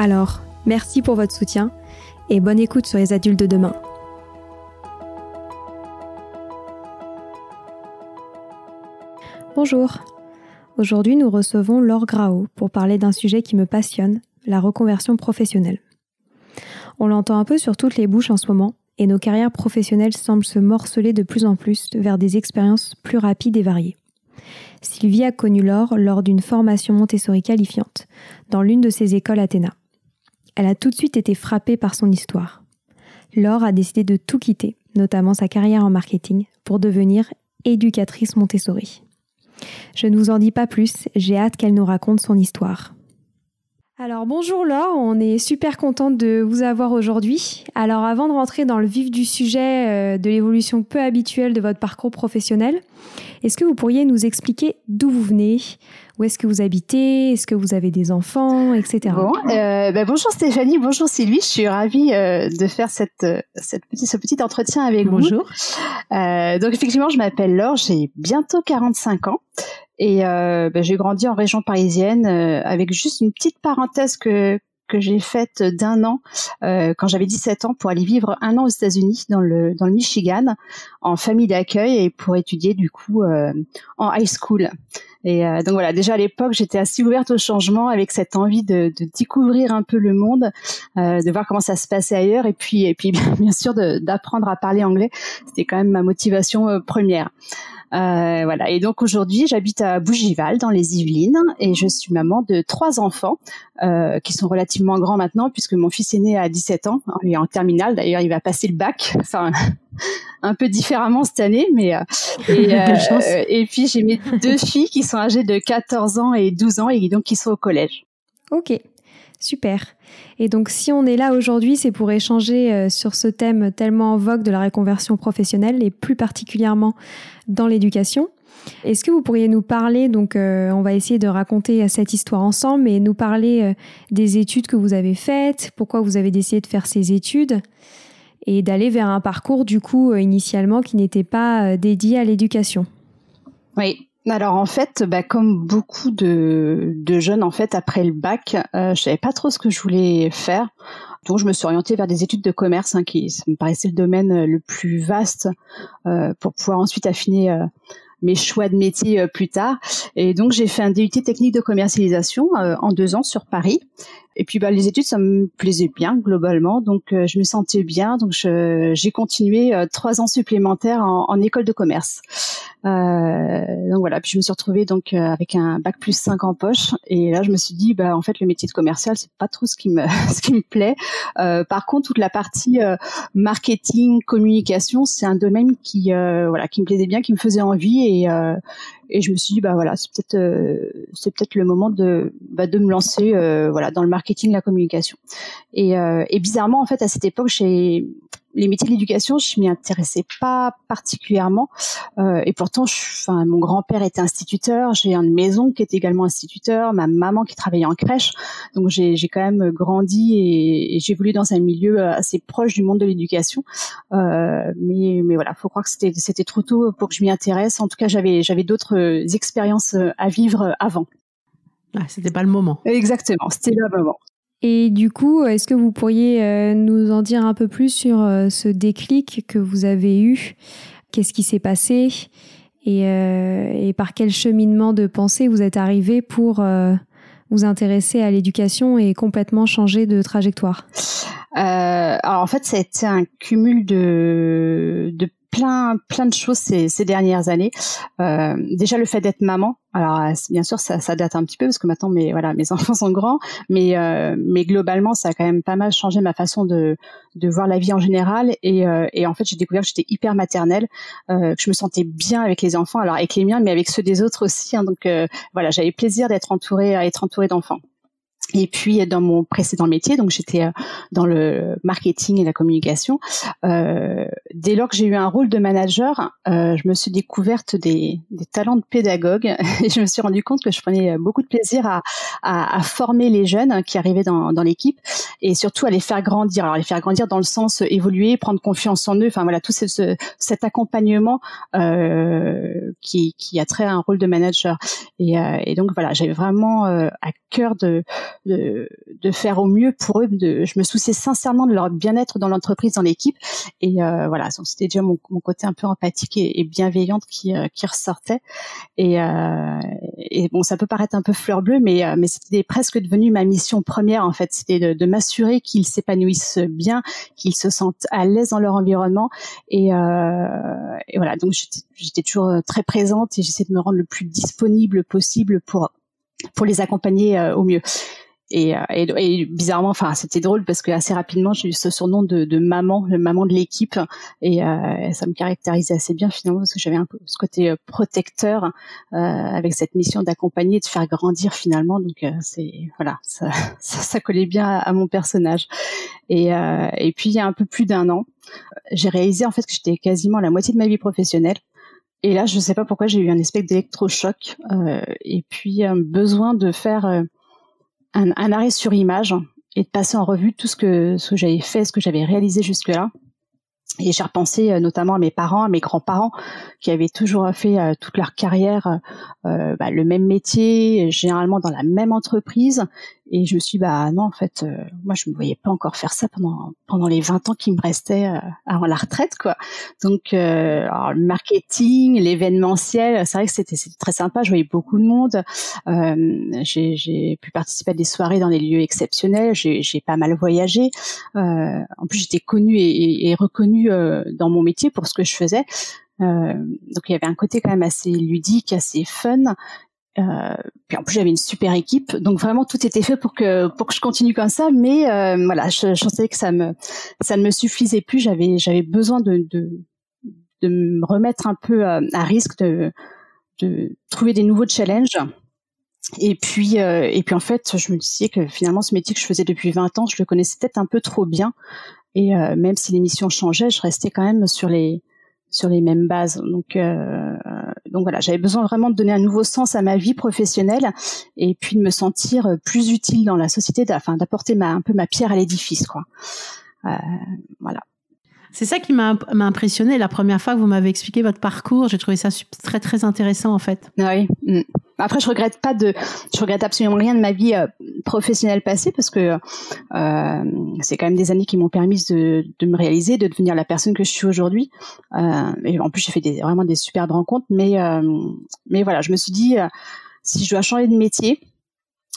Alors, merci pour votre soutien et bonne écoute sur les adultes de demain. Bonjour. Aujourd'hui, nous recevons Laure Grao pour parler d'un sujet qui me passionne, la reconversion professionnelle. On l'entend un peu sur toutes les bouches en ce moment, et nos carrières professionnelles semblent se morceler de plus en plus vers des expériences plus rapides et variées. Sylvie a connu Laure lors d'une formation Montessori qualifiante dans l'une de ses écoles Athéna elle a tout de suite été frappée par son histoire. Laure a décidé de tout quitter, notamment sa carrière en marketing, pour devenir éducatrice Montessori. Je ne vous en dis pas plus, j'ai hâte qu'elle nous raconte son histoire. Alors bonjour Laure, on est super contente de vous avoir aujourd'hui. Alors avant de rentrer dans le vif du sujet euh, de l'évolution peu habituelle de votre parcours professionnel, est-ce que vous pourriez nous expliquer d'où vous venez, où est-ce que vous habitez? Est-ce que vous avez des enfants, etc. Bon, euh, bah, bonjour Stéphanie, bonjour Sylvie. Je suis ravie euh, de faire cette, euh, cette ce petit entretien avec vous. Bonjour. donc effectivement, je m'appelle Laure, j'ai bientôt 45 ans et bah, j'ai grandi en région parisienne avec juste une petite parenthèse que que j'ai faite d'un an quand j'avais 17 ans pour aller vivre un an aux États-Unis dans le dans le Michigan en famille d'accueil et pour étudier du coup en high school. Et euh, donc voilà, déjà à l'époque, j'étais assez ouverte au changement avec cette envie de, découvrir un peu le monde, euh, de voir comment ça se passait ailleurs, et puis et puis bien sûr d'apprendre à parler anglais. C'était quand même ma motivation euh, première. Euh, voilà. Et donc aujourd'hui, j'habite à Bougival, dans les Yvelines, et je suis maman de trois enfants euh, qui sont relativement grands maintenant, puisque mon fils est né à 17 ans, il est en terminale. D'ailleurs, il va passer le bac. Enfin, un peu différemment cette année, mais euh, et, euh, et puis j'ai mes deux filles qui sont âgées de 14 ans et 12 ans et donc qui sont au collège. Ok, super. Et donc si on est là aujourd'hui, c'est pour échanger euh, sur ce thème tellement en vogue de la reconversion professionnelle et plus particulièrement dans l'éducation. Est-ce que vous pourriez nous parler, donc on va essayer de raconter cette histoire ensemble, mais nous parler des études que vous avez faites, pourquoi vous avez décidé de faire ces études et d'aller vers un parcours du coup euh, initialement qui n'était pas euh, dédié à l'éducation? Oui, alors en fait, bah, comme beaucoup de, jeunes en fait après le bac, euh, je savais pas trop ce que je voulais faire. Donc je me suis orientée vers des études de commerce, hein, qui me paraissait le domaine le plus vaste pour pouvoir ensuite affiner mes choix de métier plus tard. Et donc j'ai fait un DUT technique de commercialisation en deux ans sur Paris. Et puis bah, les études, ça me plaisait bien globalement, donc euh, je me sentais bien. Donc j'ai continué euh, trois ans supplémentaires en, en école de commerce. Euh, donc voilà, puis je me suis retrouvée donc euh, avec un bac plus 5 en poche. Et là, je me suis dit, bah en fait, le métier de commercial, c'est pas trop ce qui me ce qui me plaît. par contre, toute la partie marketing, communication, c'est un domaine qui voilà qui me plaisait bien, qui me faisait envie et et je me suis dit bah voilà c'est peut-être euh, c'est peut-être le moment de bah, de me lancer euh, voilà dans le marketing la communication. Et, euh, et bizarrement en fait à cette époque j'ai les métiers de l'éducation, je m'y intéressais pas particulièrement. Euh, et pourtant, enfin, mon grand-père était instituteur, j'ai une maison qui est également instituteur, ma maman qui travaillait en crèche. Donc j'ai quand même grandi et, j'ai voulu dans un milieu assez proche du monde de l'éducation. Euh, mais, mais voilà, faut croire que c'était trop tôt pour que je m'y intéresse. En tout cas, j'avais j'avais d'autres expériences à vivre avant. Ah, c'était pas le moment. Exactement, c'était le moment. Et du coup, est-ce que vous pourriez euh, nous en dire un peu plus sur euh, ce déclic que vous avez eu? Qu'est-ce qui s'est passé? Euh, et, par quel cheminement de pensée vous êtes arrivé pour vous intéresser à l'éducation et complètement changer de trajectoire? Alors en fait, ça un cumul de, de plein plein de choses ces, ces dernières années. Euh, déjà le fait d'être maman. Alors euh, bien sûr ça, ça, date un petit peu parce que maintenant mes voilà mes enfants sont grands, mais euh, mais globalement ça a quand même pas mal changé ma façon de de voir la vie en général et euh, et en fait j'ai découvert que j'étais hyper maternelle, euh, que je me sentais bien avec les enfants, alors avec les miens mais avec ceux des autres aussi. Hein, donc voilà j'avais plaisir d'être entourée être entourée d'enfants. Et puis dans mon précédent métier, donc j'étais euh, dans le marketing et la communication. Euh, dès lors que j'ai eu un rôle de manager, euh, je me suis découverte des, des, talents de pédagogue et je me suis rendu compte que je prenais beaucoup de plaisir à, à, à former les jeunes qui arrivaient dans, dans l'équipe et surtout à les faire grandir. Alors les faire grandir dans le sens évoluer, prendre confiance en eux. Enfin voilà tout ce, cet accompagnement euh, qui, qui a trait à un rôle de manager. Et, euh, et donc voilà, j'avais vraiment à cœur de de, de, faire au mieux pour eux. De, je me souciais sincèrement de leur bien-être dans l'entreprise, dans l'équipe. Et euh, voilà, c'était déjà mon, mon, côté un peu empathique et, bienveillante qui, euh, qui ressortait. Et, euh, et, bon, ça peut paraître un peu fleur bleue, mais, euh, mais c'était presque devenu ma mission première en fait. C'était de, de m'assurer qu'ils s'épanouissent bien, qu'ils se sentent à l'aise dans leur environnement. Et, euh, et voilà, donc j'étais toujours très présente et j'essaie de me rendre le plus disponible possible pour pour les accompagner au mieux. Et, euh, et, et, bizarrement, enfin, c'était drôle parce que assez rapidement, j'ai eu ce surnom de, de maman, le maman de l'équipe, et euh, ça me caractérisait assez bien finalement parce que j'avais un peu ce côté euh, protecteur euh, avec cette mission d'accompagner, de faire grandir finalement. Donc euh, c'est voilà, ça, ça, ça, collait bien à, mon personnage. Et, et puis il y a un peu plus d'un an, j'ai réalisé en fait que j'étais quasiment à la moitié de ma vie professionnelle. Et là, je ne sais pas pourquoi j'ai eu un espèce d'électrochoc et puis un besoin de faire un, arrêt sur image et de passer en revue tout ce que, ce que j'avais fait, ce que j'avais réalisé jusque-là. Et j'ai repensé euh, notamment à mes parents, à mes grands-parents, qui avaient toujours fait euh, toute leur carrière euh, bah, le même métier, généralement dans la même entreprise, et je me suis bah non, en fait, euh, moi, je me voyais pas encore faire ça pendant pendant les 20 ans qui me restaient euh, avant la retraite, quoi. Donc, euh, alors, le marketing, l'événementiel, c'est vrai que c'était très sympa. Je voyais beaucoup de monde. Euh, j'ai pu participer à des soirées dans des lieux exceptionnels. J'ai pas mal voyagé. en plus, j'étais connue et, et, reconnue dans mon métier pour ce que je faisais. Euh, donc il y avait un côté quand même assez ludique, assez fun. Euh, puis en plus j'avais une super équipe, donc vraiment tout était fait pour que pour que je continue comme ça. Mais euh, voilà, je, je que ça me ça ne me suffisait plus. J'avais j'avais besoin de, de, de me remettre un peu à, risque, de de trouver des nouveaux challenges. Et puis euh, et puis en fait, je me disais que finalement ce métier que je faisais depuis 20 ans, je le connaissais peut-être un peu trop bien. Et euh, même si les missions changeaient, je restais quand même sur les sur les mêmes bases. Donc, euh, donc voilà, j'avais besoin vraiment de donner un nouveau sens à ma vie professionnelle et puis de me sentir plus utile dans la société, enfin d'apporter ma, un peu ma pierre à l'édifice, quoi. Euh, voilà. C'est ça qui m'a impressionné la première fois que vous m'avez expliqué votre parcours. J'ai trouvé ça très très intéressant en fait. Oui. Mm. Après, je regrette pas de, je regrette absolument rien de ma vie euh, professionnelle passée parce que euh, c'est quand même des années qui m'ont permis de, de, me réaliser, de devenir la personne que je suis aujourd'hui. Euh, et en plus, j'ai fait des, vraiment des superbes rencontres. Mais, euh, mais voilà, je me suis dit, si je dois changer de métier,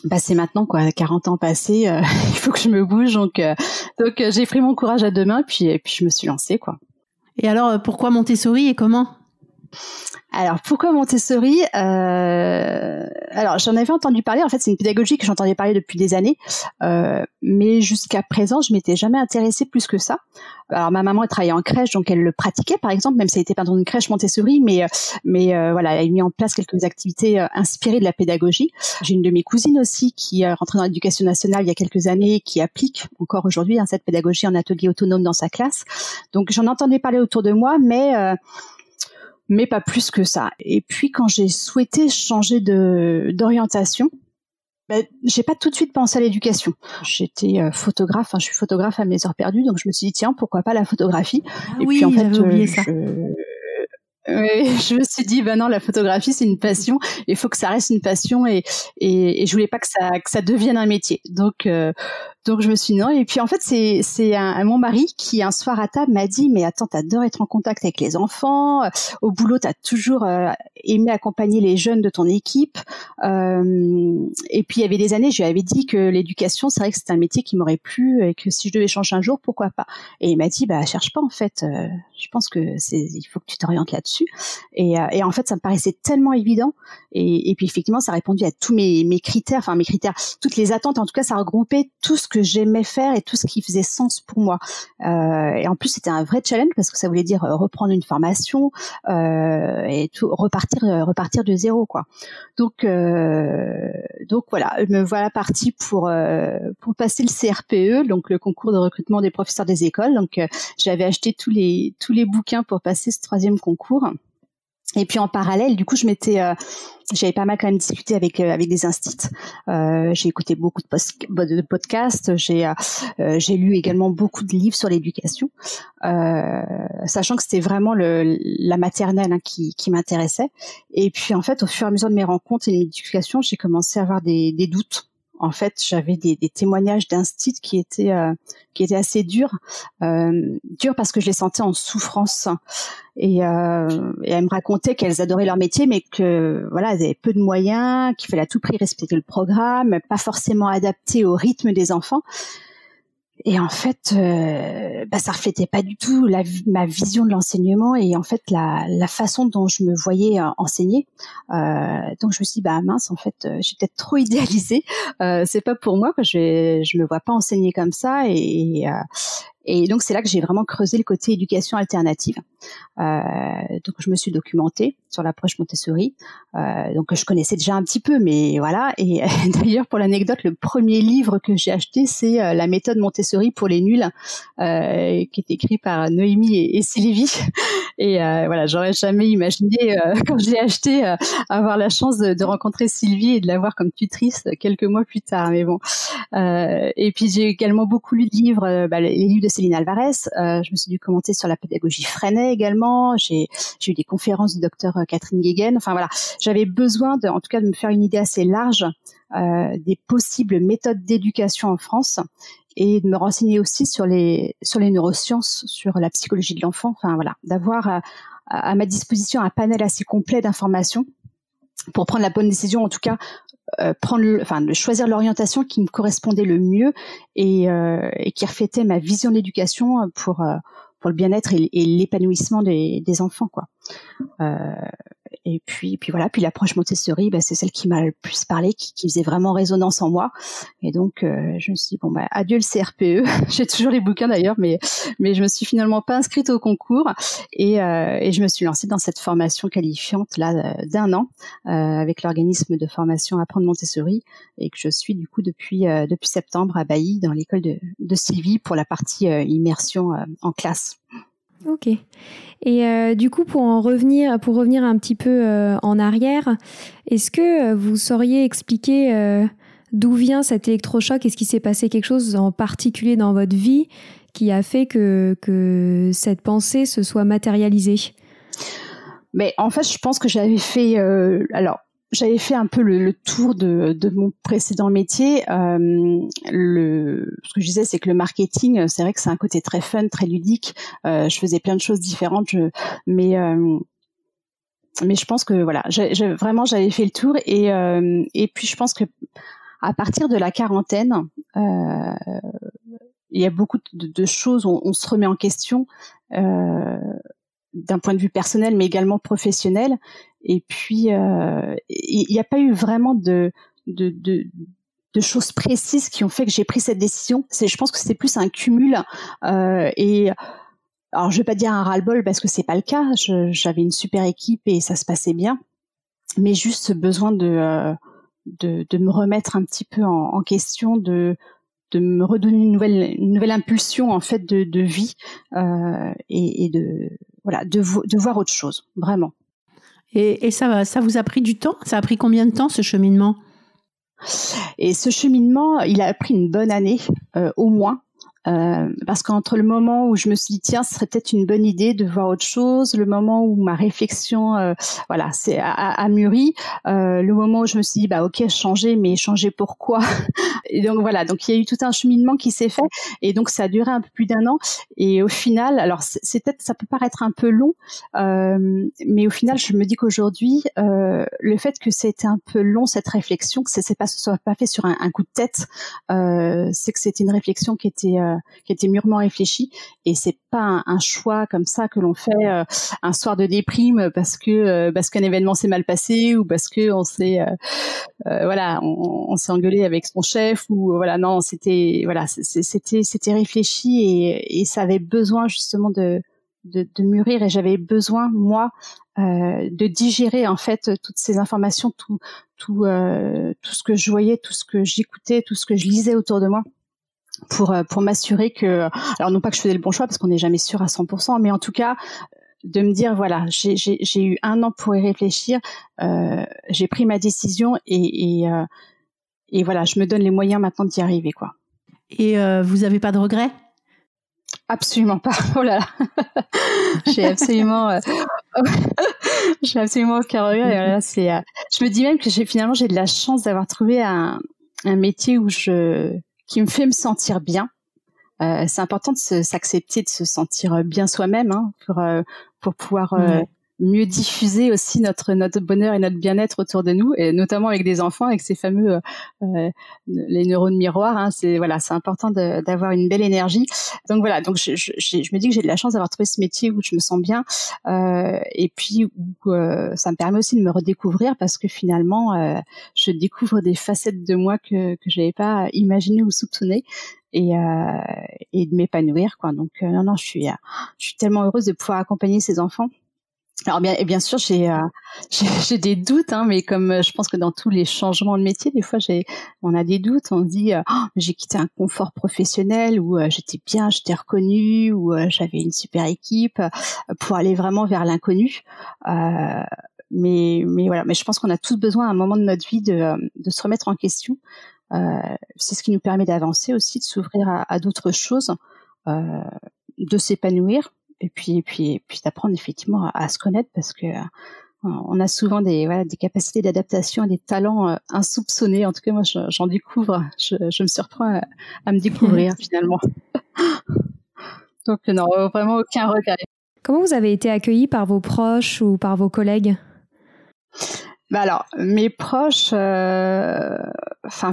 bah c'est maintenant quoi 40 ans passés il faut que je me bouge donc donc j'ai pris mon courage à deux mains puis et puis je me suis lancée quoi. Et alors pourquoi Montessori et comment? Alors pourquoi Montessori euh, Alors j'en avais entendu parler. En fait, c'est une pédagogie que j'entendais parler depuis des années, euh, mais jusqu'à présent, je m'étais jamais intéressée plus que ça. Alors ma maman travaillait en crèche, donc elle le pratiquait par exemple, même si elle était pas dans une crèche Montessori, mais mais euh, voilà, elle a mis en place quelques activités inspirées de la pédagogie. J'ai une de mes cousines aussi qui est rentrée dans l'éducation nationale il y a quelques années, qui applique encore aujourd'hui hein, cette pédagogie en atelier autonome dans sa classe. Donc j'en entendais parler autour de moi, mais mais pas plus que ça. Et puis quand j'ai souhaité changer de d'orientation, ben, j'ai pas tout de suite pensé à l'éducation. J'étais euh, photographe, enfin, je suis photographe à mes heures perdues, donc je me suis dit tiens pourquoi pas la photographie? Ah et oui, puis en fait, oublié euh, ça. je me suis dit, ben non, la photographie c'est une passion. Il faut que ça reste une passion et et, et je voulais pas que ça que ça devienne un métier. Donc euh, donc je me suis dit non. Et puis en fait c'est c'est un, mon mari qui un soir à table m'a dit mais attends t'adores être en contact avec les enfants. Au boulot t'as toujours euh, aimé accompagner les jeunes de ton équipe. Euh, et puis il y avait des années je lui avais dit que l'éducation c'est vrai que c'était un métier qui m'aurait plu et que si je devais changer un jour pourquoi pas. Et il m'a dit bah cherche pas en fait. Euh, je pense que c'est il faut que tu t'orientes là-dessus et, euh, et, en fait, ça me paraissait tellement évident. Et, et, puis effectivement, ça répondait à tous mes, mes critères, enfin mes critères, toutes les attentes. En tout cas, ça regroupait tout ce que j'aimais faire et tout ce qui faisait sens pour moi. Euh, et en plus, c'était un vrai challenge parce que ça voulait dire euh, reprendre une formation euh, et tout, repartir, euh, repartir de zéro, quoi. Donc, euh, donc voilà, me voilà partie pour pour passer le CRPE, donc le concours de recrutement des professeurs des écoles. Donc, j'avais acheté tous les tous les bouquins pour passer ce troisième concours. Et puis en parallèle, du coup, je m'étais, euh, j'avais pas mal quand même discuté avec euh, avec des instits. Euh, j'ai écouté beaucoup de, de podcasts. J'ai euh, j'ai lu également beaucoup de livres sur l'éducation, sachant que c'était vraiment le, la maternelle hein, qui, qui m'intéressait. Et puis en fait, au fur et à mesure de mes rencontres et de l'éducation, j'ai commencé à avoir des, des doutes en fait, j'avais des, des, témoignages d'instit qui étaient euh, qui étaient assez durs, euh, durs parce que je les sentais en souffrance. Et, euh, et elles me racontaient qu'elles adoraient leur métier, mais que voilà, elles avaient peu de moyens, qu'il fallait à tout prix respecter le programme, pas forcément adapté au rythme des enfants. Et en fait, euh, bah, ça reflétait pas du tout la, ma vision de l'enseignement et en fait la, la, façon dont je me voyais euh, enseigner. Euh, donc je me suis dit bah mince, en fait, euh, j'ai peut-être trop idéalisé. Euh, c'est pas pour moi. que Je, je me vois pas enseigner comme ça et, et donc c'est là que j'ai vraiment creusé le côté éducation alternative. Euh, donc je me suis documentée sur l'approche Montessori. Euh, donc je connaissais déjà un petit peu, mais voilà. Et d'ailleurs pour l'anecdote, le premier livre que j'ai acheté, c'est euh, la méthode Montessori pour les nuls, euh, qui est écrit par Noémie et, et Sylvie. Et euh, voilà, j'aurais jamais imaginé euh, quand j'ai acheté avoir la chance de, de, rencontrer Sylvie et de l'avoir comme tutrice quelques mois plus tard. Mais bon. et puis j'ai également beaucoup lu de livres, bah, les livres de Céline Alvarez. je me suis dû commenter sur la pédagogie Freinet également. J'ai eu des conférences du docteur euh, Catherine Guéguen. Enfin voilà, j'avais besoin, de, en tout cas, de me faire une idée assez large euh, des possibles méthodes d'éducation en France et de me renseigner aussi sur les sur les neurosciences, sur la psychologie de l'enfant. Enfin voilà, d'avoir à, à, ma disposition un panel assez complet d'informations pour prendre la bonne décision, en tout cas euh, prendre, enfin, de choisir l'orientation qui me correspondait le mieux et, euh, et qui reflétait ma vision de l'éducation pour euh, pour le bien-être et, l'épanouissement des, des, enfants, quoi. Euh, et puis, puis voilà, puis l'approche Montessori, bah, c'est celle qui m'a le plus parlé, qui, qui, faisait vraiment résonance en moi. Et donc, euh, je me suis dit bon bah adieu le CRPE. J'ai toujours les bouquins d'ailleurs, mais mais je me suis finalement pas inscrite au concours et, euh, et je me suis lancée dans cette formation qualifiante là d'un an euh, avec l'organisme de formation Apprendre Montessori et que je suis du coup depuis euh, depuis septembre à Bailly dans l'école de, de Sylvie pour la partie euh, immersion en classe. Ok. Et euh, du coup, pour en revenir, pour revenir un petit peu euh, en arrière, est-ce que euh, vous sauriez expliquer euh, d'où vient cet électrochoc? Est-ce qu'il s'est passé quelque chose en particulier dans votre vie qui a fait que, que cette pensée se soit matérialisée? Mais en fait, je pense que j'avais fait. alors, j'avais fait un peu le, tour de, de, mon précédent métier. Euh, le, ce que je disais, c'est que le marketing, c'est vrai que c'est un côté très fun, très ludique. Euh, je faisais plein de choses différentes, je, mais euh, mais je pense que voilà, vraiment j'avais fait le tour et euh, et puis je pense que à partir de la quarantaine, euh, il y a beaucoup de, de choses, on, on, se remet en question d'un point de vue personnel, mais également professionnel. Et puis, euh, il n'y a pas eu vraiment de, de, de, de, choses précises qui ont fait que j'ai pris cette décision. C'est, je pense que c'était plus un cumul. Euh, et alors, je vais pas dire un ras-le-bol parce que c'est pas le cas. j'avais une super équipe et ça se passait bien, mais juste ce besoin de, euh, de, de, me remettre un petit peu en, en question, de de me redonner une nouvelle une nouvelle impulsion en fait de, de vie euh, et, et, de voilà de, de voir autre chose vraiment et, ça, ça vous a pris du temps? Ça a pris combien de temps ce cheminement? Et ce cheminement, il a pris une bonne année, euh, au moins. Euh, parce qu'entre le moment où je me suis dit tiens ce serait peut-être une bonne idée de voir autre chose, le moment où ma réflexion euh, voilà c'est a, mûri, euh, le moment où je me suis dit bah ok changer mais changer pourquoi et donc voilà donc il y a eu tout un cheminement qui s'est fait et donc ça a duré un peu plus d'un an et au final alors c'est peut-être ça peut paraître un peu long euh, mais au final je me dis qu'aujourd'hui euh, le fait que c'était un peu long cette réflexion que ça s'est pas soit pas fait sur un, un coup de tête c'est que c'était une réflexion qui était euh, qui était mûrement réfléchi. Et c'est pas un, choix comme ça que l'on fait euh, un soir de déprime parce que euh, parce qu'un événement s'est mal passé ou parce que on s'est voilà on, s'est engueulé avec son chef ou voilà non c'était voilà c'était c'était réfléchi et, ça avait besoin justement de de, mûrir et j'avais besoin moi de digérer en fait toutes ces informations tout tout tout ce que je voyais tout ce que j'écoutais tout ce que je lisais autour de moi pour euh, pour m'assurer que alors non pas que je faisais le bon choix parce qu'on n'est jamais sûr à 100% mais en tout cas de me dire voilà j'ai eu un an pour y réfléchir euh, j'ai pris ma décision et et, euh, et, voilà je me donne les moyens maintenant d'y arriver quoi et euh, vous avez pas de regrets? Absolument pas. Oh là là. j'ai absolument, euh... j'ai absolument aucun regret. c'est, je me dis même que j'ai finalement j'ai de la chance d'avoir trouvé un, un métier où je qui me fait me sentir bien. Euh, c'est important de s'accepter, de se sentir bien soi-même hein, pour euh, pour pouvoir euh, mieux diffuser aussi notre notre bonheur et notre bien-être autour de nous et notamment avec des enfants avec ces fameux euh, euh les neurones miroirs hein, c'est voilà c'est important d'avoir une belle énergie. Donc voilà donc je, je, je me dis que j'ai de la chance d'avoir trouvé ce métier où je me sens bien euh, et puis où euh, ça me permet aussi de me redécouvrir parce que finalement euh, je découvre des facettes de moi que que j'avais pas imaginé ou soupçonné et, euh, et de m'épanouir quoi. Donc non non je suis je suis tellement heureuse de pouvoir accompagner ces enfants alors bien, bien sûr, j'ai euh, j'ai des doutes, hein, mais comme euh, je pense que dans tous les changements de métier, des fois, j'ai on a des doutes. On se dit, euh, oh, j'ai quitté un confort professionnel où j'étais bien, j'étais reconnue, où j'avais une super équipe, pour aller vraiment vers l'inconnu. mais mais voilà, mais je pense qu'on a tous besoin à un moment de notre vie de de se remettre en question. C'est ce qui nous permet d'avancer aussi, de s'ouvrir à, à d'autres choses, de s'épanouir et puis et puis et puis d'apprendre effectivement à, se connaître parce que euh, on a souvent des voilà, des capacités d'adaptation, des talents euh, insoupçonnés. En tout cas, moi, j'en découvre. Je, je, me surprends à, me découvrir finalement. Donc non, vraiment aucun regret. Comment vous avez été accueilli par vos proches ou par vos collègues? Bah alors, mes proches, euh, enfin,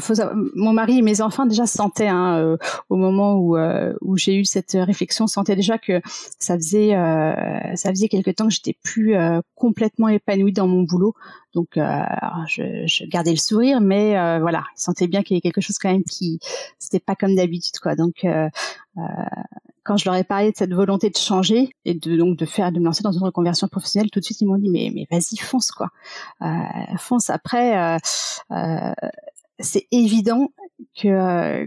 mon mari et mes enfants déjà sentaient hein, euh, au moment où euh, où j'ai eu cette réflexion, sentaient déjà que ça faisait ça faisait quelque temps que j'étais plus complètement épanouie dans mon boulot. Donc, je, je, gardais le sourire, mais voilà, ils sentaient bien qu'il y avait quelque chose quand même qui c'était pas comme d'habitude, quoi. Donc quand je leur ai parlé de cette volonté de changer et de donc de faire de me lancer dans une reconversion professionnelle, tout de suite ils m'ont dit mais mais vas-y fonce quoi, euh, fonce. Après, euh, euh, c'est évident que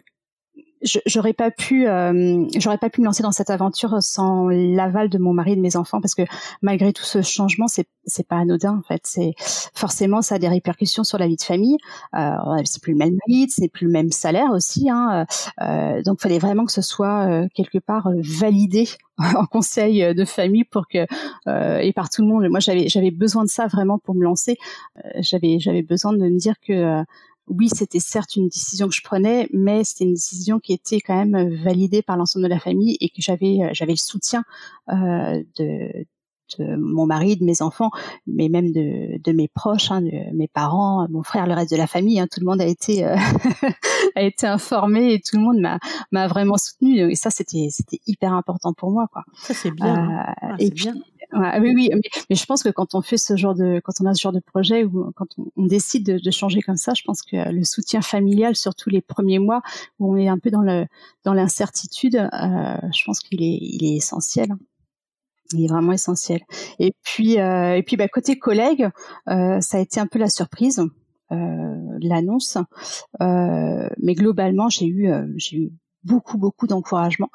j'aurais pas pu euh, j'aurais pas pu me lancer dans cette aventure sans l'aval de mon mari et de mes enfants parce que malgré tout ce changement c'est c'est pas anodin en fait. C'est forcément ça a des répercussions sur la vie de famille. Euh, c'est plus le même mari c'est plus le même salaire aussi hein, euh, donc fallait vraiment que ce soit euh, quelque part euh, validé en conseil de famille pour que et par tout le monde. Moi j'avais j'avais besoin de ça vraiment pour me lancer. J'avais j'avais besoin de me dire que oui, c'était certes une décision que je prenais, mais c'était une décision qui était quand même euh, validée par l'ensemble de la famille et que j'avais euh, j'avais le soutien euh, de, de mon mari, de mes enfants, mais même de, de mes proches, hein, de mes parents, mon frère, le reste de la famille. Hein, tout le monde a été a été informé et tout le monde m'a m'a vraiment soutenu. Et ça, c'était c'était hyper important pour moi, quoi. Ça c'est bien. Hein. Ah, et puis, bien oui, oui, mais, je pense que quand on fait ce genre de, quand on a ce genre de projet ou quand on, décide de, changer comme ça, je pense que le soutien familial, surtout les premiers mois où on est un peu dans le dans l'incertitude, euh, je pense qu'il est il est essentiel. Il est vraiment essentiel. Et puis euh, et puis bah, côté collègue, euh, ça a été un peu la surprise. l'annonce mais globalement j'ai eu j'ai eu beaucoup beaucoup d'encouragement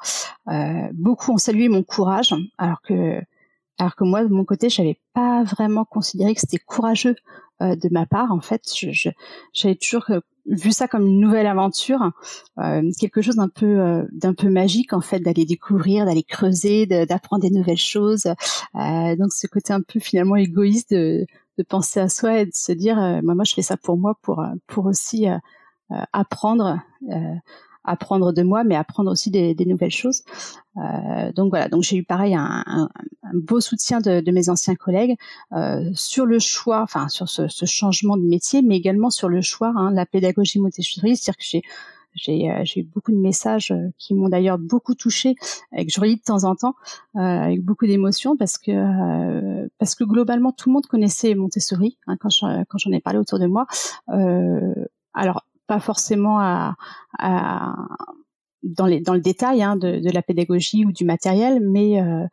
beaucoup ont salué mon courage alors que alors que moi, de mon côté, je n'avais pas vraiment considéré que c'était courageux euh, de ma part. En fait, j'avais toujours euh, vu ça comme une nouvelle aventure, euh, quelque chose d'un peu d'un peu magique en fait, d'aller découvrir, d'aller creuser, d'apprendre des nouvelles choses. donc ce côté un peu finalement égoïste de, de penser à soi et de se dire, moi, moi, je fais ça pour moi, pour pour aussi apprendre apprendre de moi, mais apprendre aussi des, des nouvelles choses. Euh, donc voilà, donc j'ai eu pareil un, un, un beau soutien de, de, mes anciens collègues euh, sur le choix, enfin sur ce, ce, changement de métier, mais également sur le choix, hein, la pédagogie Montessori, c'est-à-dire que j'ai euh, j'ai eu beaucoup de messages euh, qui m'ont d'ailleurs beaucoup touché et que je relis de temps en temps euh, avec beaucoup d'émotion parce que euh, parce que globalement tout le monde connaissait Montessori hein, quand, je, quand j'en ai parlé autour de moi. Alors pas forcément à, à dans, les, dans le détail hein, de, de, la pédagogie ou du matériel, mais euh,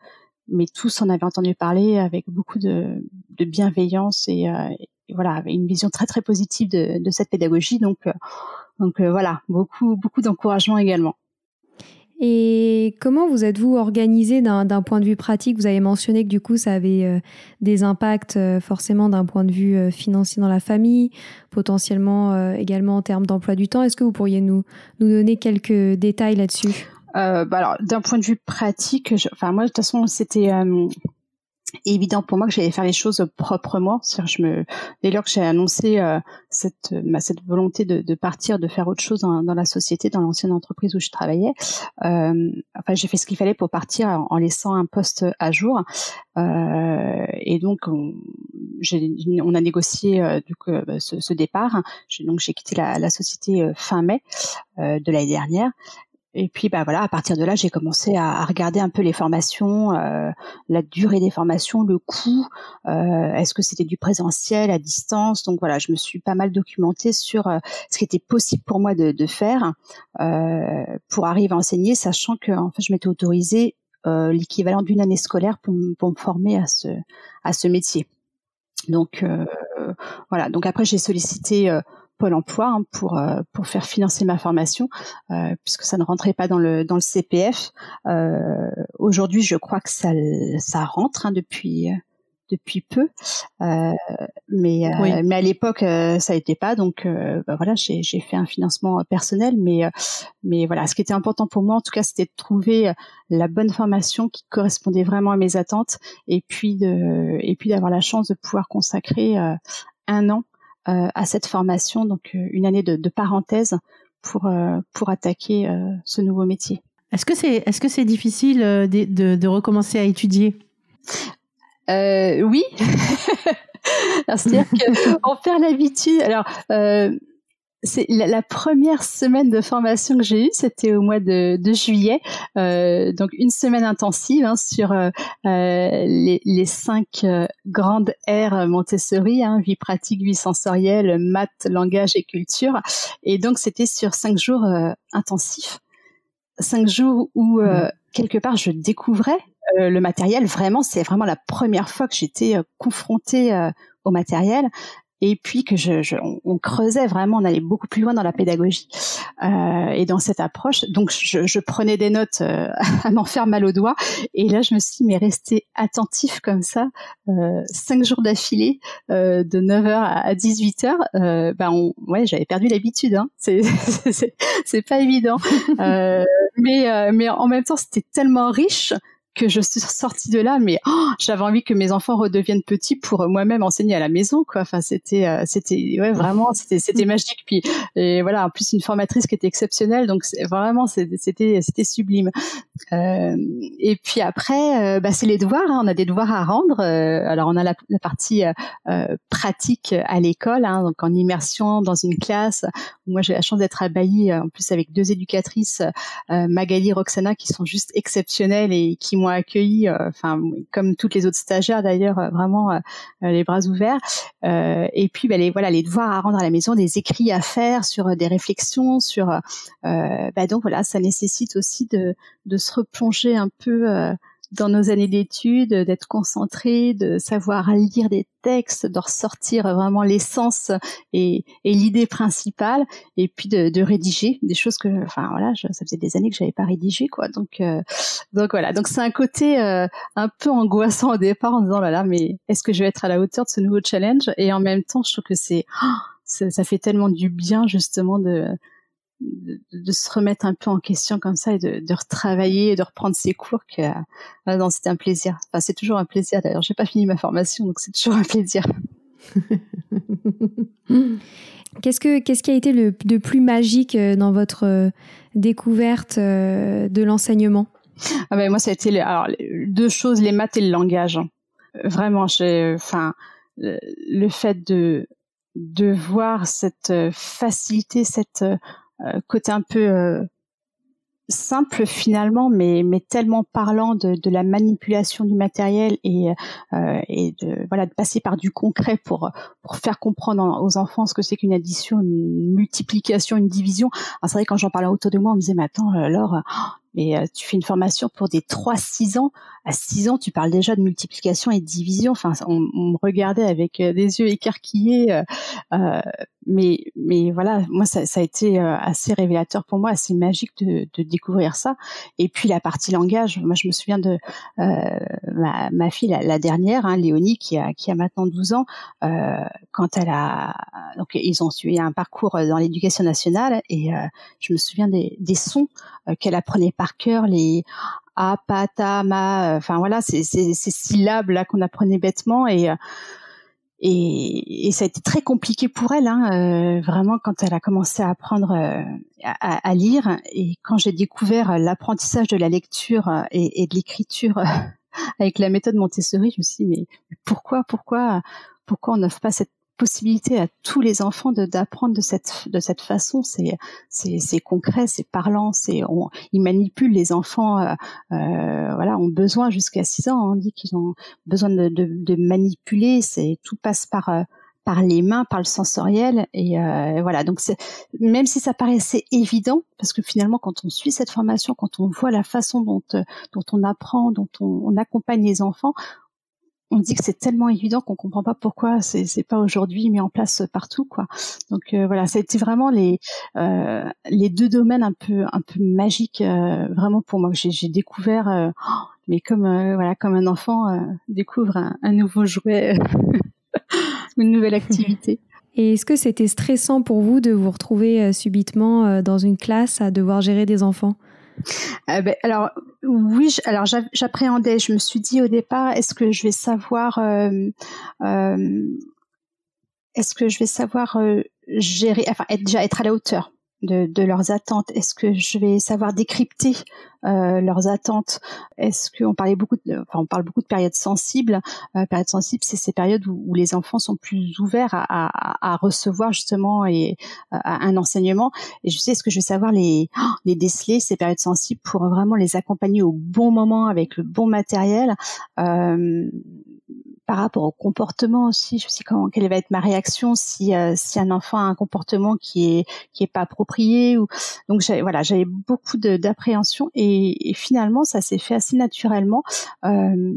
mais tous en avaient entendu parler avec beaucoup de, de bienveillance et, euh, et, voilà, avec une vision très très positive de, de cette pédagogie. Donc euh, donc euh, voilà, beaucoup beaucoup d'encouragement également. Et comment vous êtes-vous organisé d'un point de vue pratique? Vous avez mentionné que du coup, ça avait euh, des impacts euh, forcément d'un point de vue euh, financier dans la famille, potentiellement également en termes d'emploi du temps. Est-ce que vous pourriez nous, donner quelques détails là-dessus? Bah alors d'un point de vue pratique, enfin moi de toute façon c'était évident pour moi que j'allais faire les choses proprement. Je me, dès lors que j'ai annoncé euh, cette, ma, cette volonté de, de, partir, de faire autre chose dans, dans la société, dans l'ancienne entreprise où je travaillais, euh, enfin j'ai fait ce qu'il fallait pour partir en, laissant un poste à jour. Euh, et donc on, on, a négocié euh, bah, ce, ce, départ. Donc j'ai quitté la, la société euh, fin mai de l'année dernière et puis bah voilà, à partir de là, j'ai commencé à, à, regarder un peu les formations, euh, la durée des formations, le coût, euh, est-ce que c'était du présentiel, à distance? Donc voilà, je me suis pas mal documentée sur euh, ce qui était possible pour moi de, de faire euh, pour arriver à enseigner, sachant que en fait, je m'étais autorisée euh, l'équivalent d'une année scolaire pour, pour, me former à ce à ce métier. Donc euh, voilà. Donc après, j'ai sollicité Pôle Emploi hein, pour euh, pour faire financer ma formation euh, puisque ça ne rentrait pas dans le dans le CPF. Euh, aujourd'hui, je crois que ça ça rentre hein, depuis depuis peu, euh, mais mais à l'époque ça n'était pas. Donc bah voilà j'ai j'ai fait un financement personnel. Mais mais voilà ce qui était important pour moi en tout cas c'était de trouver la bonne formation qui correspondait vraiment à mes attentes et puis de et puis d'avoir la chance de pouvoir consacrer un an euh, à cette formation, donc euh, une année de, de parenthèse pour euh, pour attaquer ce nouveau métier. Est-ce que c'est est-ce que c'est difficile de, de, de, recommencer à étudier? Oui. C'est-à-dire qu'on perd l'habitude. Alors, c'est la, première semaine de formation que j'ai eue, c'était au mois de, de juillet, euh, donc une semaine intensive hein, sur euh, euh les, les, cinq grandes aires Montessori, hein, vie pratique, vie sensorielle, maths, langage et culture. Et donc c'était sur cinq jours euh, intensifs, cinq jours où mmh. quelque part je découvrais le matériel. Vraiment, c'est vraiment la première fois que j'étais confrontée au matériel et puis que je, on, creusait vraiment, on allait beaucoup plus loin dans la pédagogie euh, et dans cette approche. Donc je, prenais des notes euh, à m'en faire mal aux doigts et là je me suis mais rester attentif comme ça euh, cinq jours d'affilée de 9h à 18h, euh, bah on, ouais j'avais perdu l'habitude. Hein. C'est c'est pas évident, mais mais en même temps c'était tellement riche que je suis sortie de là, mais oh, j'avais envie que mes enfants redeviennent petits pour moi-même enseigner à la maison, quoi. Enfin, c'était, euh, c'était, ouais, vraiment, c'était, c'était magique. Puis, et voilà, en plus une formatrice qui était exceptionnelle, donc vraiment, c'était, c'était sublime. Euh, et puis après, euh, bah, c'est les devoirs. Hein. on a des devoirs à rendre. Euh, alors, on a la, la partie pratique à l'école, hein, donc en immersion dans une classe. Moi, j'ai la chance d'être à Bailly, en plus avec deux éducatrices, Magali, Roxana, qui sont juste exceptionnelles et qui accueilli, euh, enfin comme toutes les autres stagiaires d'ailleurs, euh, vraiment euh, les bras ouverts. et puis bah, les voilà les devoirs à rendre à la maison, des écrits à faire sur des réflexions, sur bah, donc voilà ça nécessite aussi de de se replonger un peu dans nos années d'études, d'être concentré, de savoir lire des textes, de ressortir vraiment l'essence et, l'idée principale, et puis de, rédiger des choses que, enfin voilà, ça faisait des années que j'avais pas rédigé quoi. Donc euh, donc voilà, donc c'est un côté euh, un peu angoissant au départ en disant là là, mais est-ce que je vais être à la hauteur de ce nouveau challenge? Et en même temps, je trouve que c'est ça fait tellement du bien justement de de, se remettre un peu en question comme ça et de, de retravailler et de reprendre ses cours que euh, non c'était un plaisir. Enfin c'est toujours un plaisir. D'ailleurs j'ai pas fini ma formation donc c'est toujours un plaisir. Qu'est-ce que qu'est-ce qui a été le de plus magique euh, dans votre euh, découverte de l'enseignement? Ah ben moi ça a été alors deux choses les maths et le langage vraiment j'ai enfin le fait de de voir cette facilité, cette euh, côté un peu euh, simple finalement, mais mais tellement parlant de, la manipulation du matériel et euh, et de voilà de passer par du concret pour pour faire comprendre aux enfants ce que c'est qu'une addition, une multiplication, une division. c'est vrai quand j'en parlais autour de moi, on me disait mais attends alors mais euh, tu fais une formation pour des 3-6 ans. À 6 ans, tu parles déjà de multiplication et de division. Enfin, on, me regardait avec euh, des yeux écarquillés. Euh, mais, mais voilà, moi, ça, a été assez révélateur pour moi, assez magique de, découvrir ça. Et puis la partie langage, moi, je me souviens de ma, ma, fille, la, dernière, hein, Léonie, qui a, qui a maintenant 12 ans, quand elle a... Donc, ils ont suivi un parcours dans l'éducation nationale et je me souviens des, des sons qu'elle apprenait par par cœur les a, pa, ta, ma, enfin voilà, ces, ces, syllabes là qu'on apprenait bêtement et euh, et, et, ça a été très compliqué pour elle, hein, euh, vraiment quand elle a commencé à apprendre euh, à, à, lire et quand j'ai découvert l'apprentissage de la lecture et, et de l'écriture avec la méthode Montessori, je me suis dit mais pourquoi, pourquoi, pourquoi on n'offre pas cette possibilité à tous les enfants d'apprendre de, cette de cette façon. C'est concret, c'est parlant, c'est ils manipulent les enfants. Euh, euh, voilà, ont besoin jusqu'à 6 ans. On dit qu'ils ont besoin de, de, de manipuler. C'est tout passe par euh, par les mains, par le sensoriel, et euh, voilà. Donc, même si ça paraissait évident, parce que finalement, quand on suit cette formation, quand on voit la façon dont euh, dont on apprend, dont on, on accompagne les enfants, on dit que c'est tellement évident qu'on comprend pas pourquoi c'est c'est pas aujourd'hui mis en place partout quoi. Donc euh, voilà, ça a été vraiment les euh, les deux domaines un peu un peu magiques euh, vraiment pour moi que j'ai découvert mais comme voilà comme un enfant découvre un, nouveau jouet une nouvelle activité. Et est-ce que c'était stressant pour vous de vous retrouver subitement dans une classe à devoir gérer des enfants? Euh, ben, alors oui, alors j'appréhendais. Je me suis dit au départ, est-ce que je vais savoir, euh, euh, est-ce que je vais savoir gérer, enfin déjà être à la hauteur? De, leurs attentes Est-ce que je vais savoir décrypter euh, leurs attentes? Est-ce qu'on parlait beaucoup, enfin, on parle beaucoup de périodes sensibles. Euh, périodes sensibles, c'est ces périodes où, les enfants sont plus ouverts à, recevoir justement et un enseignement. Et je sais, est-ce que je vais savoir les les déceler ces périodes sensibles pour vraiment les accompagner au bon moment avec le bon matériel euh, par rapport au comportement aussi, je sais comment quelle va être ma réaction si euh, si un enfant a un comportement qui est qui est pas approprié ou donc voilà j'avais beaucoup d'appréhension et, finalement ça s'est fait assez naturellement. Euh,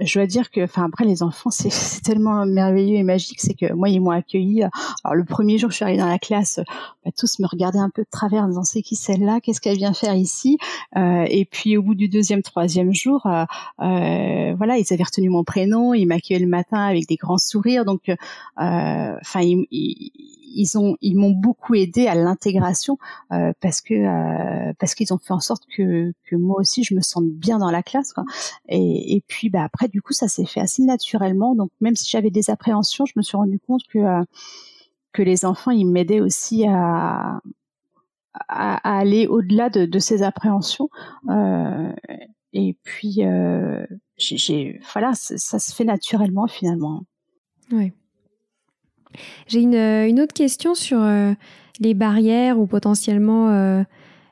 je dois dire que, enfin après les enfants, c'est tellement merveilleux et magique, c'est que moi ils m'ont accueilli. Alors le premier jour, je suis arrivée dans la classe, bah, tous me regardaient un peu de travers, en disant c'est qui celle-là, qu'est-ce qu'elle vient faire ici? Euh, Et puis au bout du deuxième, troisième jour, euh, euh, voilà, ils avaient retenu mon prénom, ils m'accueillaient le matin avec des grands sourires, donc, enfin ils, ils ils m'ont beaucoup aidé à l'intégration euh, euh, parce qu'ils ont fait en sorte que moi aussi je me sente bien dans la classe. Et, puis bah après du coup ça s'est fait assez naturellement donc même si j'avais des appréhensions je me suis rendu compte que euh, les enfants ils m'aidaient aussi à aller au-delà de, ces appréhensions et puis voilà ça se fait naturellement finalement. Oui. J'ai une, euh, une, autre question sur euh, les barrières ou potentiellement euh,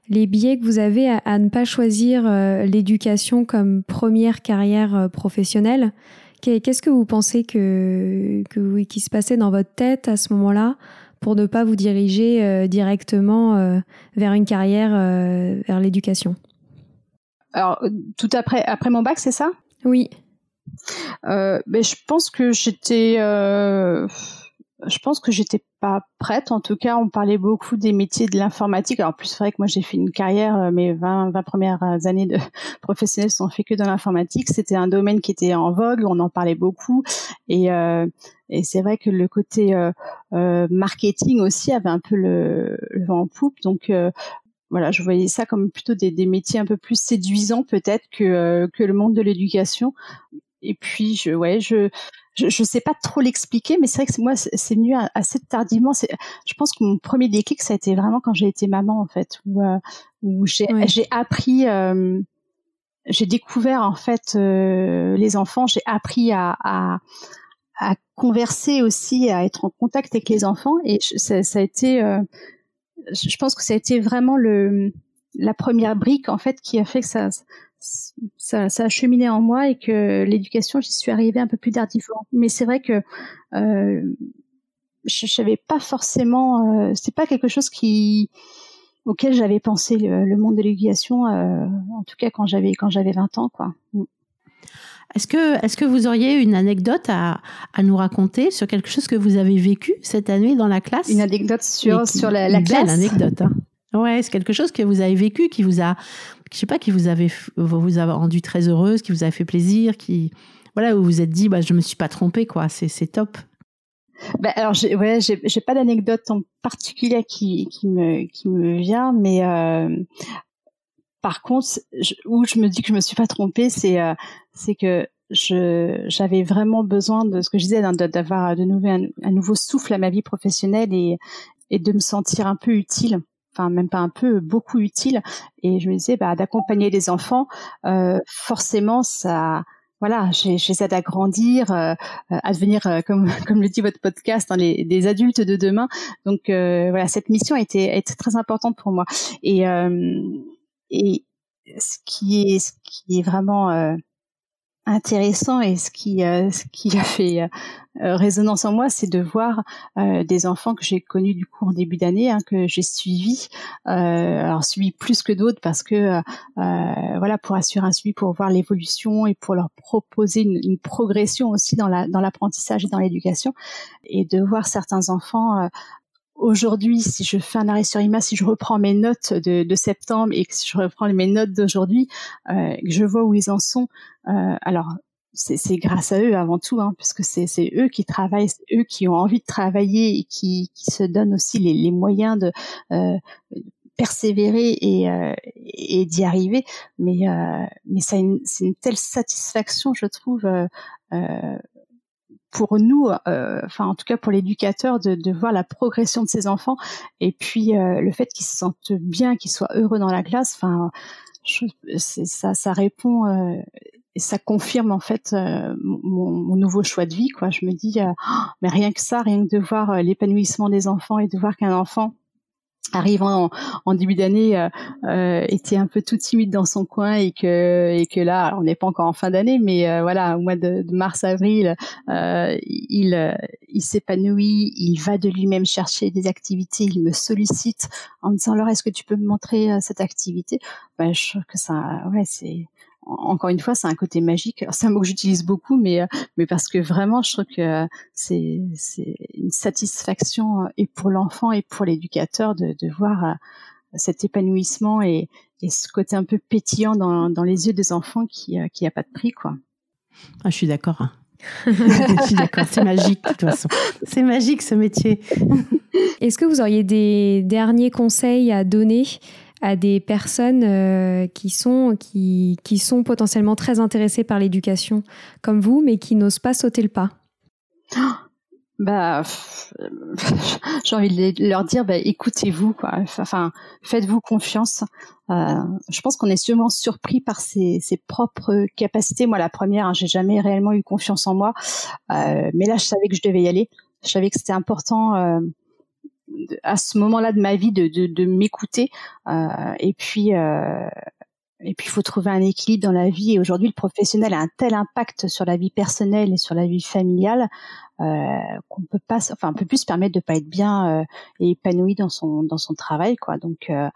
les biais que vous avez à, ne pas choisir l'éducation comme première carrière professionnelle. Qu'est-ce que vous pensez que, que, qui se passait dans votre tête à ce moment-là pour ne pas vous diriger directement vers une carrière vers l'éducation? Alors, tout après, après mon bac, c'est ça? Oui. mais ben, je pense que j'étais je pense que j'étais pas prête. En tout cas, on parlait beaucoup des métiers de l'informatique. Alors, plus c'est vrai que moi, j'ai fait une carrière, euh, mes 20, 20 premières années de professionnelles sont fait que dans l'informatique. C'était un domaine qui était en vogue, on en parlait beaucoup. Et, euh, et c'est vrai que le côté euh, euh, marketing aussi avait un peu le, vent en poupe. Donc, euh, voilà, je voyais ça comme plutôt des, des métiers un peu plus séduisants peut-être que, que le monde de l'éducation. Et puis, je, ouais, je, je, je sais pas trop l'expliquer, mais c'est vrai que moi, c'est venu assez tardivement. Je pense que mon premier déclic, ça a été vraiment quand j'ai été maman, en fait, où, euh, où j'ai appris, euh, j'ai découvert en fait euh, les enfants, j'ai appris à, à, à, converser aussi, à être en contact avec les enfants, et ça, ça a été, je pense que ça a été vraiment le la première brique en fait qui a fait que ça ça, ça, a cheminé en moi et que l'éducation, j'y suis arrivée un peu plus tardivement. Mais c'est vrai que euh, je, savais pas forcément, euh, c'est pas quelque chose qui auquel j'avais pensé le, monde de l'éducation, euh, en tout cas quand j'avais quand j'avais 20 ans, quoi. Mm. Est-ce que, est-ce que vous auriez une anecdote à, à, nous raconter sur quelque chose que vous avez vécu cette année dans la classe? Une anecdote sur, sur la, la classe. Belle anecdote. Hein. Ouais, c'est quelque chose que vous avez vécu, qui vous a, je sais pas, qui vous avez, vous a rendu très heureuse, qui vous a fait plaisir, qui, voilà, où vous vous êtes dit, bah, je me suis pas trompée, quoi. C'est, top. Ben alors, j'ai, ouais, j'ai, pas d'anecdote en particulier qui, qui me, qui me vient, mais euh, par contre, où je me dis que je me suis pas trompée, c'est, euh, c'est que je, j'avais vraiment besoin de ce que je disais, d'avoir de nouveau un, un, nouveau souffle à ma vie professionnelle et, et de me sentir un peu utile enfin même pas un peu, beaucoup utile. Et je me disais, bah, d'accompagner les enfants, euh, forcément, ça, voilà, je les aide à grandir, euh, à devenir, euh, comme, comme le dit votre podcast, hein, les, des adultes de demain. Donc euh, voilà, cette mission a été, a été, très importante pour moi. Et, euh, et ce qui est, ce qui est vraiment intéressant et ce qui euh, ce qui a fait euh, résonance en moi c'est de voir euh, des enfants que j'ai connus du coup en début d'année hein, que j'ai suivis alors suivi plus que d'autres parce que voilà pour assurer un suivi pour voir l'évolution et pour leur proposer une, une, progression aussi dans la dans l'apprentissage et dans l'éducation. Et de voir certains enfants aujourd'hui, si je fais un arrêt sur image, si je reprends mes notes de, de septembre et que si je reprends mes notes d'aujourd'hui, euh, je vois où ils en sont. Euh, alors, c'est grâce à eux avant tout, hein, puisque c'est eux qui travaillent, eux qui ont envie de travailler et qui, qui se donnent aussi les, les moyens de euh, persévérer et, euh, et d'y arriver. Mais, euh, mais c'est une, une, telle satisfaction, je trouve, euh, pour nous, euh, enfin en tout cas pour l'éducateur, de, de, voir la progression de ses enfants et puis euh, le fait qu'ils se sentent bien, qu'ils soient heureux dans la classe. Enfin, ça, ça répond euh, et ça confirme en fait mon, mon, nouveau choix de vie. Quoi, je me dis, oh, mais rien que ça, rien que de voir l'épanouissement des enfants et de voir qu'un enfant arrivant en, début d'année euh, euh, était un peu tout timide dans son coin et que et que là on n'est pas encore en fin d'année mais euh, voilà au mois de, mars avril il il s'épanouit il va de lui-même chercher des activités il me sollicite en me disant alors est-ce que tu peux me montrer cette activité? Ben, je trouve que ça ouais c'est encore une fois, c'est un côté magique. C'est un mot que j'utilise beaucoup, mais mais parce que vraiment, je trouve que c'est c'est une satisfaction et pour l'enfant et pour l'éducateur de, de voir cet épanouissement et, et ce côté un peu pétillant dans, dans les yeux des enfants qui qui a pas de prix quoi. Ah, je suis d'accord. Hein. je suis d'accord, c'est magique de toute façon. C'est magique ce métier. Est-ce que vous auriez des derniers conseils à donner à des personnes euh, qui, sont, qui, qui sont potentiellement très intéressées par l'éducation comme vous, mais qui n'osent pas sauter le pas bah, j'ai envie de leur dire, bah, écoutez-vous, quoi. Enfin, faites-vous confiance. Euh, je pense qu'on est sûrement surpris par ses, propres capacités. Moi, la première, hein, j'ai jamais réellement eu confiance en moi, euh, mais là, je savais que je devais y aller. Je savais que c'était important à ce moment-là de ma vie de, de, de m'écouter. Euh, et puis, euh, et puis, il faut trouver un équilibre dans la vie. Et aujourd'hui, le professionnel a un tel impact sur la vie personnelle et sur la vie familiale euh, qu'on peut pas, enfin, on peut plus se permettre de pas être bien euh, et épanoui dans son dans son travail, quoi. Donc euh,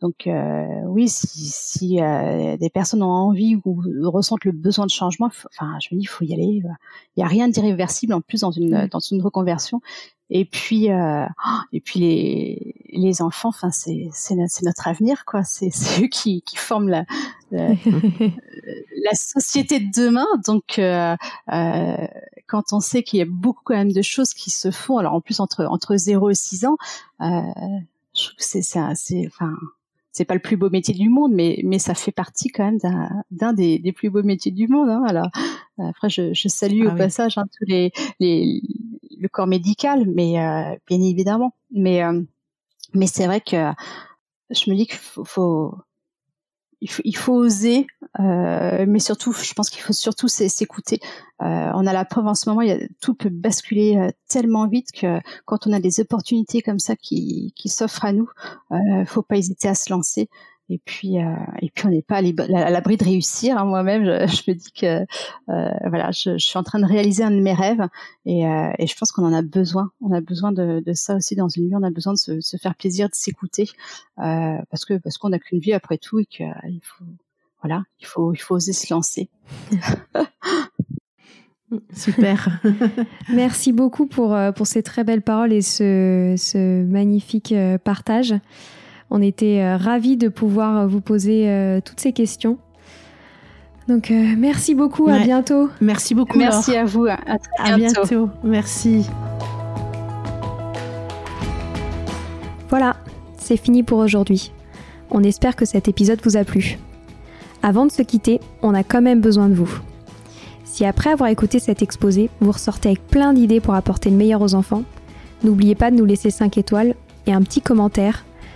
donc euh, oui, si, si euh, des personnes ont envie ou ressentent le besoin de changement, enfin je me dis il faut y aller. Il n'y a rien d'irréversible en plus dans une dans une reconversion. Et puis euh, et puis les les enfants, enfin c'est c'est notre avenir quoi. C'est eux qui qui forment la la, la société de demain. Donc euh, euh, quand on sait qu'il y a beaucoup quand même de choses qui se font, alors en plus entre entre 0 et 6 ans, euh, je trouve que c'est c'est enfin c'est pas le plus beau métier du monde, mais mais ça fait partie quand même d'un des, des, plus beaux métiers du monde. Hein. Alors après, je, je salue ah au passage hein, tous les, les le corps médical, mais euh, bien évidemment. Mais euh, mais c'est vrai que je me dis qu'il faut, faut il faut, il faut oser, euh, mais surtout, je pense qu'il faut surtout s'écouter. Euh, on a la preuve en ce moment, il tout peut basculer euh, tellement vite que quand on a des opportunités comme ça qui, qui s'offrent à nous, euh, faut pas hésiter à se lancer. Et puis, euh, et puis on n'est pas à l'abri de réussir. Hein. Moi-même, je, me dis que euh, voilà, je, suis en train de réaliser un de mes rêves, et, euh, je pense qu'on en a besoin. On a besoin de, ça aussi dans une vie. On a besoin de se, se faire plaisir, de s'écouter, parce que parce qu'on n'a qu'une vie après tout, et qu'il faut voilà, il faut il faut oser se lancer. Super. Merci beaucoup pour, pour ces très belles paroles et ce, ce magnifique partage. On était euh, ravis de pouvoir euh, vous poser euh, toutes ces questions. Donc merci beaucoup, à bientôt. Merci beaucoup. Merci à vous, à très bientôt. À bientôt. Merci. Voilà, c'est fini pour aujourd'hui. On espère que cet épisode vous a plu. Avant de se quitter, on a quand même besoin de vous. Si après avoir écouté cet exposé, vous ressortez avec plein d'idées pour apporter le meilleur aux enfants, n'oubliez pas de nous laisser 5 étoiles et un petit commentaire